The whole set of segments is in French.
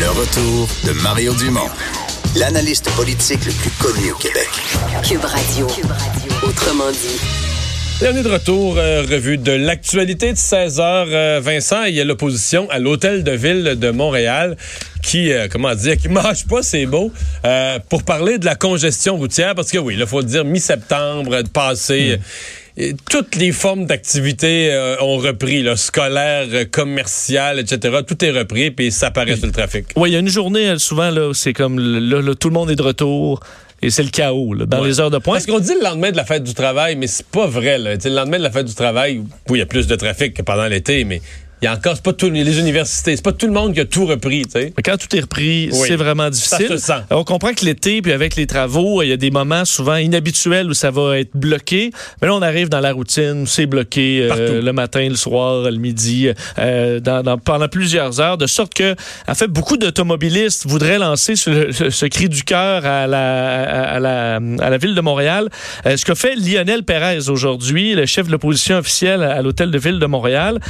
Le retour de Mario Dumont, l'analyste politique le plus connu au Québec. Cube Radio. Autrement dit. Bienvenue de retour, euh, revue de l'actualité de 16 h euh, Vincent, il y a l'opposition à l'hôtel de ville de Montréal qui, euh, comment dire, qui mâche pas ses mots pour parler de la congestion routière parce que oui, il faut dire mi-septembre passé. Et toutes les formes d'activité ont repris, là, scolaire, commercial, etc. Tout est repris, puis ça apparaît sur le trafic. Oui, il y a une journée, souvent, là, c'est comme là, tout le monde est de retour. Et c'est le chaos là, dans les heures de pointe. Parce qu'on dit le lendemain de la fête du travail, mais c'est pas vrai. Là. le lendemain de la fête du travail, oui, il y a plus de trafic que pendant l'été, mais il y a encore, c'est pas tous les universités, c'est pas tout le monde qui a tout repris, tu sais. Quand tout est repris, c'est vraiment difficile. Ça On comprend que l'été, puis avec les travaux, il y a des moments souvent inhabituels où ça va être bloqué. Mais là, on arrive dans la routine, c'est bloqué euh, le matin, le soir, le midi, euh, dans, pendant plusieurs heures, de sorte que, en fait, beaucoup d'automobilistes voudraient lancer ce, cri du cœur à la, à, la, à la ville de Montréal. Euh, ce que fait Lionel Pérez aujourd'hui, le chef de l'opposition officielle à l'hôtel de ville de Montréal,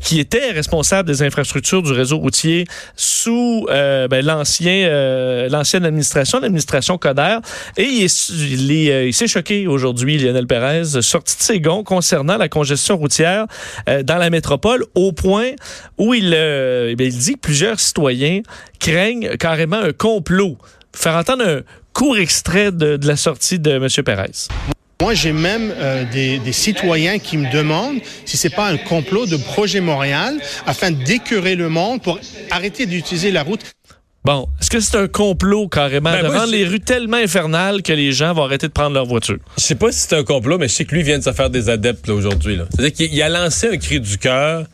qui était responsable des infrastructures du réseau routier sous euh, ben, l'ancien, euh, l'ancienne administration, l'administration Coder. Et il, euh, il, s'est choqué aujourd'hui, Lionel Pérez, sorti de ses gonds concernant la congestion routière dans la métropole, au point où il, eh il dit que plusieurs citoyens craignent carrément un complot. Faire entendre un court extrait de, de la sortie de M. Pérez. Moi, j'ai même euh, des, citoyens qui me demandent si c'est pas un complot de Projet Montréal afin d'écœurer le monde pour arrêter d'utiliser la route. Bon, est-ce que c'est un complot carrément ben, de rendre les rues tellement infernales que les gens vont arrêter de prendre leur voiture? Je sais pas si c'est un complot, mais je sais que lui vient de se faire des adeptes aujourd'hui. C'est-à-dire qu'il a lancé un cri du cœur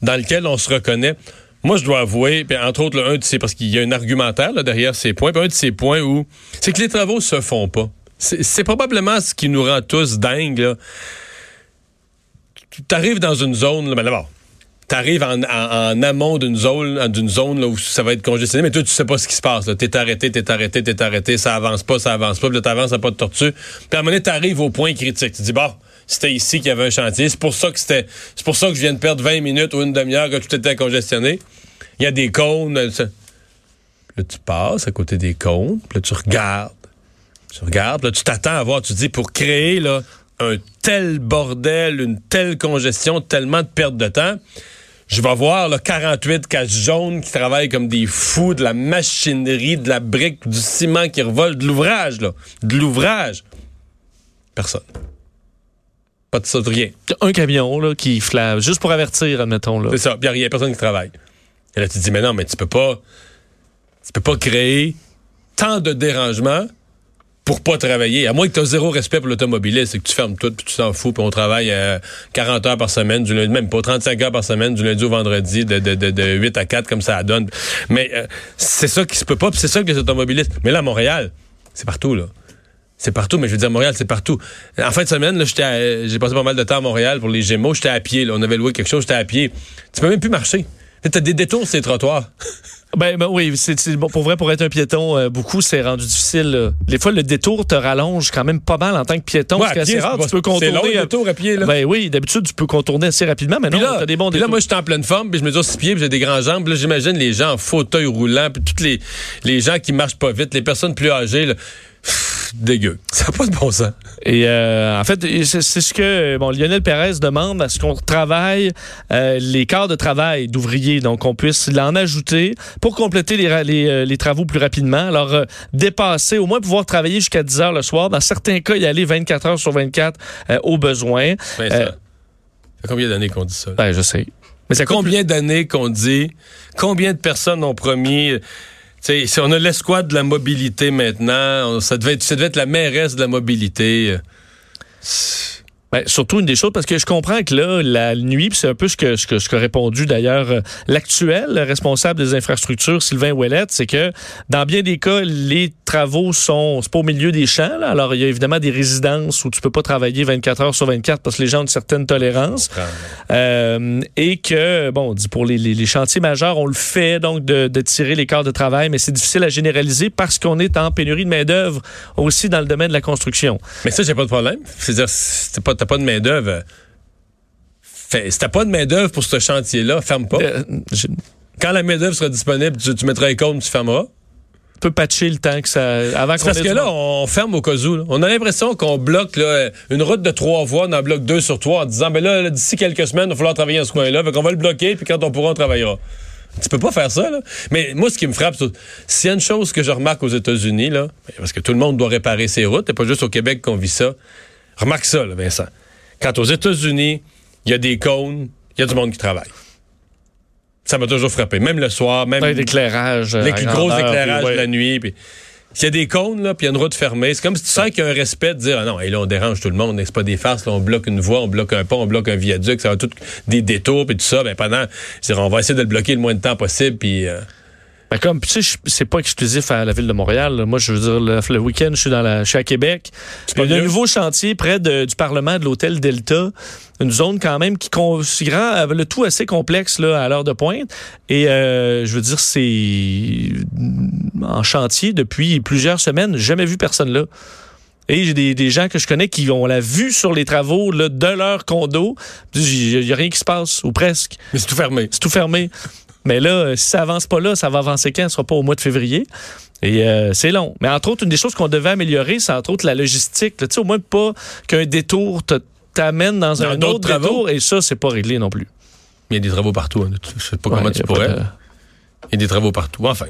dans lequel on se reconnaît. Moi, je dois avouer, puis entre autres, un de ces, parce qu'il y a un argumentaire derrière ces points, puis un de ces points où c'est que les travaux se font pas. C'est probablement ce qui nous rend tous dingues. Tu arrives dans une zone, là, ben d'abord, tu arrives en, amont d'une zone, d'une zone là, où ça va être congestionné, mais toi, tu sais pas ce qui se passe. T'es arrêté, t'es arrêté, t'es arrêté, ça avance pas, ça avance pas, puis là, t'avances, à pas de tortue. Puis à un moment donné, t'arrives au point critique. Tu dis, bon, c'était ici qu'il y avait un chantier. C'est pour ça que c'était, c'est pour ça que je viens de perdre 20 minutes ou une demi-heure que tout était congestionné. Il y a des cônes. Là, tu passes à côté des cônes, puis là, tu regardes tu regardes, là, tu t'attends à voir, tu dis, pour créer là, un tel bordel, une telle congestion, tellement de perte de temps, je vais voir là, 48 caches jaunes qui travaillent comme des fous, de la machinerie, de la brique, du ciment qui revole, de l'ouvrage, là. De l'ouvrage. Personne. Pas de ça, de rien. Un camion là, qui flave, juste pour avertir, admettons. Là. C'est ça, il n'y a personne qui travaille. Et là, tu te dis, mais non, mais tu peux pas. Tu peux pas créer tant de dérangements pour pas travailler. À moins que tu zéro respect pour l'automobiliste, c'est que tu fermes tout, puis tu t'en fous, puis on travaille 40 euh, heures par semaine, du lundi, même pas 35 heures par semaine, du lundi au vendredi, de, de, de, 8 à 4, comme ça donne. Mais euh, c'est ça qui se peut pas, c'est ça que les automobilistes... Mais là, à Montréal, c'est partout, là. C'est partout, mais je veux dire, Montréal, c'est partout. En fin de semaine, j'ai passé pas mal de temps à Montréal pour les Gémeaux. J'étais à pied, là. On avait loué quelque chose, j'étais à pied. Tu peux même plus marcher. T'as des détours sur les trottoirs. Ben, ben, oui, c'est bon, pour vrai, pour être un piéton, euh, beaucoup, c'est rendu difficile. Des fois, le détour te rallonge quand même pas mal en tant que piéton. Ouais, parce que c'est rare, tu peux contourner. C'est long, le détour à pied, là. Ben oui, d'habitude, tu peux contourner assez rapidement, mais non, t'as des bons détours. là, moi, je suis en pleine forme, puis je mesure six pieds, puis j'ai des grands jambes. Là, j'imagine les gens en fauteuil roulant, puis tous les, les gens qui marchent pas vite, les personnes plus âgées, là dégueu. Ça n'a pas de bon sens. Et euh, en fait, c'est ce que bon, Lionel Pérez demande à ce qu'on travaille euh, les quarts de travail d'ouvriers, donc qu'on puisse l'en ajouter pour compléter les, les, euh, les, travaux plus rapidement. Alors, dépasser, au moins pouvoir travailler jusqu'à 10 heures le soir. Dans certains cas, y aller 24 heures sur 24 au besoin. Ben, ça, fait combien d'années qu'on dit ça? Ben, je sais. Mais c'est combien d'années qu'on dit, combien de personnes ont promis si on a l'escouade de la mobilité maintenant, ça, devait être, ça devait être la mairesse de la mobilité. Ben, surtout une des choses, parce que je comprends que là, la nuit, c'est un peu ce que, ce que, ce que répondu d'ailleurs euh, l'actuel responsable des infrastructures, Sylvain Ouellette, c'est que dans bien des cas, les travaux sont, c'est pas au milieu des champs. Là. Alors, il y a évidemment des résidences où tu peux pas travailler 24 heures sur 24 parce que les gens ont une certaine tolérance. Euh, et que, bon, pour les, les, chantiers majeurs, on le fait donc de, de tirer les quarts de travail, mais c'est difficile à généraliser parce qu'on est en pénurie de main-d'œuvre aussi dans le domaine de la construction. Mais ça, j'ai pas de problème. C'est-à-dire, c'est pas t'as pas de main-d'œuvre. Si t'as pas de main-d'œuvre pour ce chantier-là, ferme pas. Euh, Quand la main-d'œuvre sera disponible, tu, tu mettras les cônes, tu fermeras. Peut patcher le temps que ça. Avant qu'on Parce que là, on ferme au cas où. là. On a l'impression qu'on bloque là, une route de trois voies, on en bloque deux sur trois en disant ben là, d'ici quelques semaines, il va falloir travailler dans ce coin-là. Fait qu'on va le bloquer, puis quand on pourra, on travaillera. Tu peux pas faire ça, là. Mais moi, ce qui me frappe, c'est- s'il y a une chose que je remarque aux États-Unis, là, parce que tout le monde doit réparer ses routes, c'est pas juste au Québec qu'on vit ça. Remarque ça, là, Vincent. Quand aux États-Unis, il y a des cônes, il y a du monde qui travaille. Ça m'a toujours frappé. Même le soir, même euh, les à gros éclairages ouais. de la nuit. Puis s'il y a des cônes, là, puis il y a une route fermée, c'est comme si tu sens qu'il y a un respect de dire ah non, et là, on dérange tout le monde, c'est pas des farces, là, on bloque une voie, on bloque un pont, on bloque un viaduc, ça va tout des détours, puis tout ça. Ben, pendant, je on va essayer de le bloquer le moins de temps possible, puis. euh, Ben comme, tu sais, c'est pas exclusif à la ville de Montréal. là. Moi, je veux dire, le, le week-end, je suis dans la, je suis à Québec. Il y a un nouveau chantier près de- du Parlement de l'hôtel Delta, une zone quand même qui grand, le tout assez complexe là à l'heure de pointe. Et euh, je veux dire, c'est en chantier depuis plusieurs semaines, jamais vu personne là. Et j'ai des, des gens que je connais qui ont la vue sur les travaux là, de leur condo. Il n'y a rien qui se passe, ou presque. Mais c'est tout fermé. C'est tout fermé. Mais là, si ça avance pas là, ça va avancer quand? Ce sera pas au mois de février. Et euh, c'est long. Mais entre autres, une des choses qu'on devait améliorer, c'est entre autres la logistique. Tu sais, au moins pas qu'un détour te- t'amène dans, Dans un autre travaux. détour. Et ça, c'est pas réglé non plus. Il y a des travaux partout. hein. Je sais pas comment tu pas pourrais. de- Il y a des travaux partout. Enfin.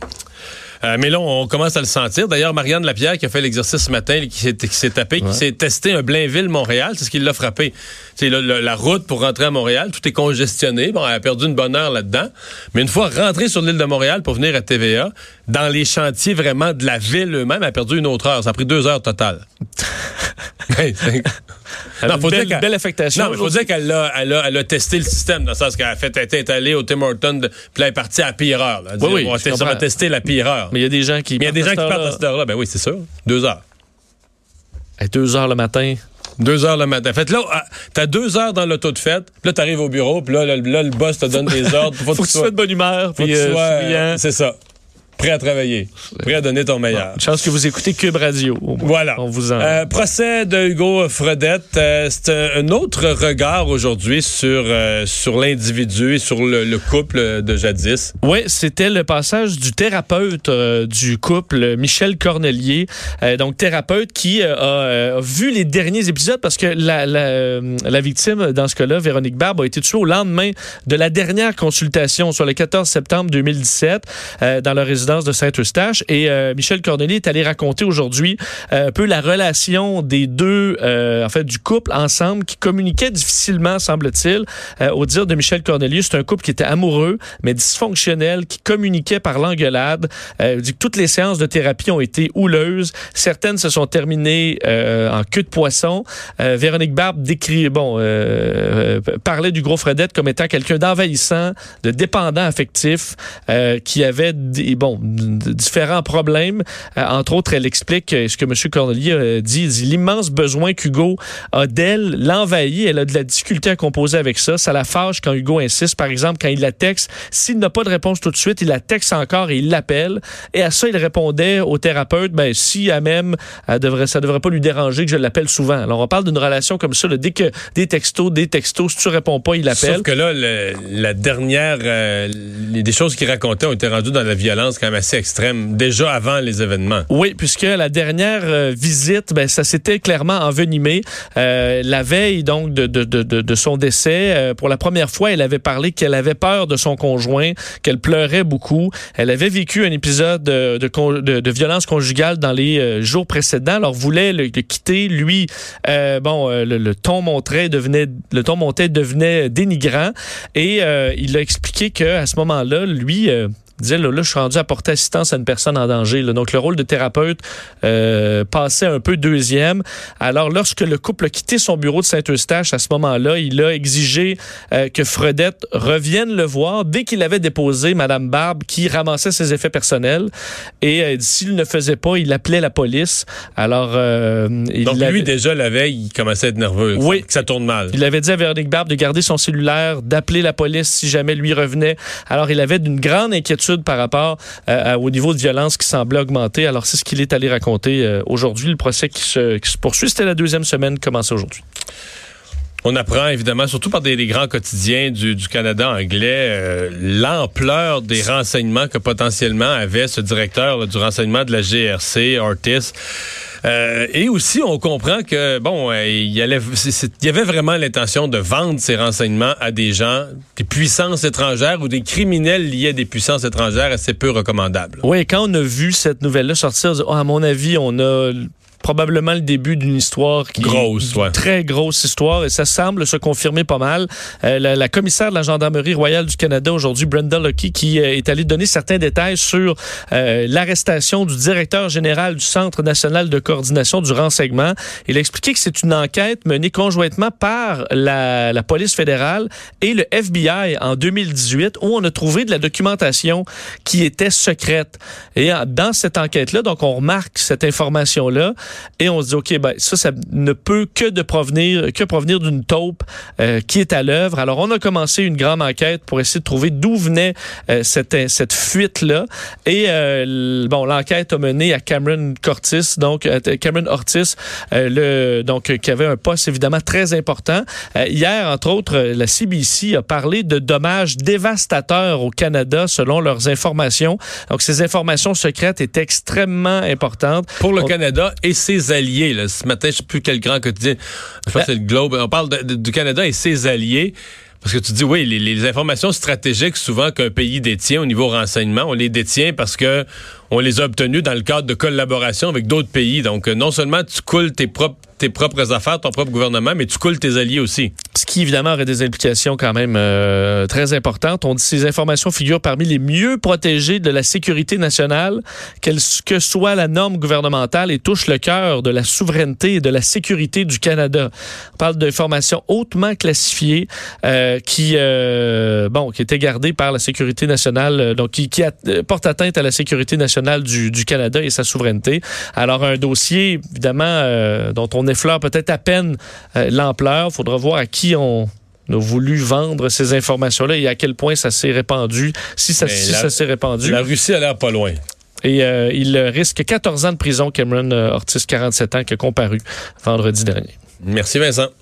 Euh, mais là, on commence à le sentir. D'ailleurs, Marianne Lapierre qui a fait l'exercice ce matin, qui s'est, qui s'est tapé, qui s'est testé un Blainville-Montréal, c'est ce qui l'a frappé. C'est la, la- la route pour rentrer à Montréal, tout est congestionné. Bon, elle a perdu une bonne heure là-dedans. Mais une fois rentrée sur l'île de Montréal pour venir à TVA, dans les chantiers vraiment de la ville eux-mêmes, elle a perdu une autre heure. Ça a pris deux heures totales. A Non, faut dire belle, qu'elle- belle affectation. non, mais il faut dire qu'elle a, elle a, elle a testé le système, dans le sens qu'elle a fait, allée au Tim Hortons, puis elle est partie à la pire heure. là. Oui, oui, on va tester- va la pire heure. Mais il y a des gens qui. Mais il y a des gens qui partent à cette heure-là. Ben oui, c'est sûr. Deux heures. À deux heures le matin. Deux heures le matin. Fait que là, ah, t'as deux heures dans l'auto de fête, puis là, t'arrives au bureau, puis là, là, là, le boss te donne des ordres. Faut que tu sois de bonne humeur. faut que Puis, tu euh. C'est ça. Prêt à travailler. Prêt à donner ton meilleur. Une chance que vous écoutez Cube Radio. au moins. Voilà. On vous en. Euh, procès de Hugo Fredette. Euh, c'est un, autre regard aujourd'hui sur, euh, sur l'individu et sur le, le couple de jadis. Oui, c'était le passage du thérapeute du couple, Michel Cornelier, donc thérapeute qui a, vu les derniers épisodes parce que la, la, la victime, dans ce cas-là, Véronique Barbe, a été tuée au lendemain de la dernière consultation sur le 14 septembre 2017 euh, dans la résidence de Saint-Eustache. Et euh, Michel Cornelier est allé raconter aujourd'hui euh, un peu la relation des deux, euh, en fait, du couple ensemble qui communiquaient difficilement, semble-t-il. Euh, au dire de Michel Cornelier, c'est un couple qui était amoureux, mais dysfonctionnel, qui communiquait par l'engueulade. Dit toutes les séances de thérapie ont été houleuses. Certaines se sont terminées en queue de poisson. Véronique Barbe décrit, bon, parlait du gros Fredette comme étant quelqu'un d'envahissant, de dépendant affectif, qui avait des, bon, différents problèmes. Euh, entre autres, elle explique euh, ce que M. Cornelier euh, dit. Il dit l'immense besoin qu'Hugo a d'elle l'envahit. Elle a de la difficulté à composer avec ça. Ça la fâche quand Hugo insiste. Par exemple, quand il la texte, s'il n'a pas de réponse tout de suite, il la texte encore et il l'appelle. Et à ça, il répondait au thérapeute, ben, si elle même, elle devrait, ça devrait pas lui déranger que je l'appelle souvent. Alors, on parle d'une relation comme ça, là, dès que des textos, des textos, si tu réponds pas, il appelle. Sauf que là, le- la dernière, euh, les, des choses qu'il racontait ont été rendues dans la violence quand même assez extrême, déjà avant les événements. Oui, puisque la dernière euh, visite, ben, ça s'était clairement envenimé. Euh, la veille donc de, de, de, son décès, euh, pour la première fois, elle avait parlé qu'elle avait peur de son conjoint, qu'elle pleurait beaucoup. Elle avait vécu un épisode de, de, violence conjugale dans les jours précédents. Alors voulait le, quitter. Lui, bon, le, ton montrait devenait, le ton montait devenait dénigrant. Et il a expliqué que à ce moment-là, lui. Disait là, là, je suis rendu à porter assistance à une personne en danger. là. Donc, le rôle de thérapeute euh, passait un peu deuxième. Alors, lorsque le couple a quitté son bureau de Saint-Eustache, à ce moment-là, il a exigé euh, que Fredette revienne le voir dès qu'il avait déposé Madame Barbe qui ramassait ses effets personnels. Et euh, s'il ne faisait pas, il appelait la police. Alors, euh, il Donc lui, déjà, la veille, il commençait à être nerveux. Oui. Que ça tourne mal. il avait dit à Véronique Barbe de garder son cellulaire, d'appeler la police si jamais lui revenait. Alors, il avait d'une grande inquiétude par rapport euh, au niveau de violence qui semblait augmenter. Alors, c'est ce qu'il est allé raconter euh, aujourd'hui. Le procès qui se, qui se poursuit, c'était la deuxième semaine commencée aujourd'hui. On apprend évidemment, surtout par des, grands quotidiens du, Canada anglais, euh, l'ampleur des renseignements que potentiellement avait ce directeur du renseignement de la GRC, Ortiz. Euh, et aussi, on comprend que, bon, euh, il, y avait vraiment l'intention de vendre ces renseignements à des gens, des puissances étrangères ou des criminels liés à des puissances étrangères assez peu recommandables. Oui, quand on a vu cette nouvelle-là sortir, oh, à mon avis, on a probablement le début d'une histoire qui grosse, ouais. très grosse histoire et ça semble se confirmer pas mal. Euh, la, commissaire de la gendarmerie royale du Canada aujourd'hui, Brenda Lucky, qui euh, est allée donner certains détails sur euh, l'arrestation du directeur général du Centre national de coordination du renseignement. Il a expliqué que c'est une enquête menée conjointement par la, la police fédérale et le FBI en 2018 où on a trouvé de la documentation qui était secrète. Et dans cette enquête-là, donc on remarque cette information-là et on se dit, OK, ben, ça, ça ne peut que de provenir, que provenir d'une taupe euh, qui est à l'œuvre. Alors, on a commencé une grande enquête pour essayer de trouver d'où venait euh, cette, cette fuite-là. Et, euh, bon, l'enquête a mené à Cameron Cortis, donc Cameron Ortiz, le, donc, qui avait un poste évidemment très important. hier, entre autres, la CBC a parlé de dommages dévastateurs au Canada selon leurs informations. Donc, ces informations secrètes étaient extrêmement importantes. Pour le Canada et ses alliés. Là. Ce matin, je ne sais plus quel grand quotidien. Je pense que c'est le Globe. On parle du Canada et ses alliés. Parce que tu dis, oui, les, informations stratégiques, souvent qu'un pays détient au niveau renseignement, on les détient parce que on les a obtenues dans le cadre de collaboration avec d'autres pays. Donc, euh, non seulement tu coules tes propres affaires, ton propre gouvernement, mais tu coules tes alliés aussi. Ce qui, évidemment, aurait des implications quand même euh, très importantes. On dit que ces informations figurent parmi les mieux protégées de la sécurité nationale, quelle que soit la norme gouvernementale, et touchent le cœur de la souveraineté et de la sécurité du Canada. On parle d'informations hautement classifiées euh, qui, bon, qui étaient gardées par la sécurité nationale, donc qui, qui portent atteinte à la sécurité nationale du, du, Canada et sa souveraineté. Alors, un dossier, évidemment, dont on effleure peut-être à peine euh, l'ampleur. Il faudra voir à qui on a voulu vendre ces informations-là et à quel point ça s'est répandu, si ça s'est répandu. La Russie a l'air pas loin. Et euh, il risque 14 ans de prison, Cameron euh, Ortiz, 47 ans, qui a comparu vendredi dernier. Merci Vincent.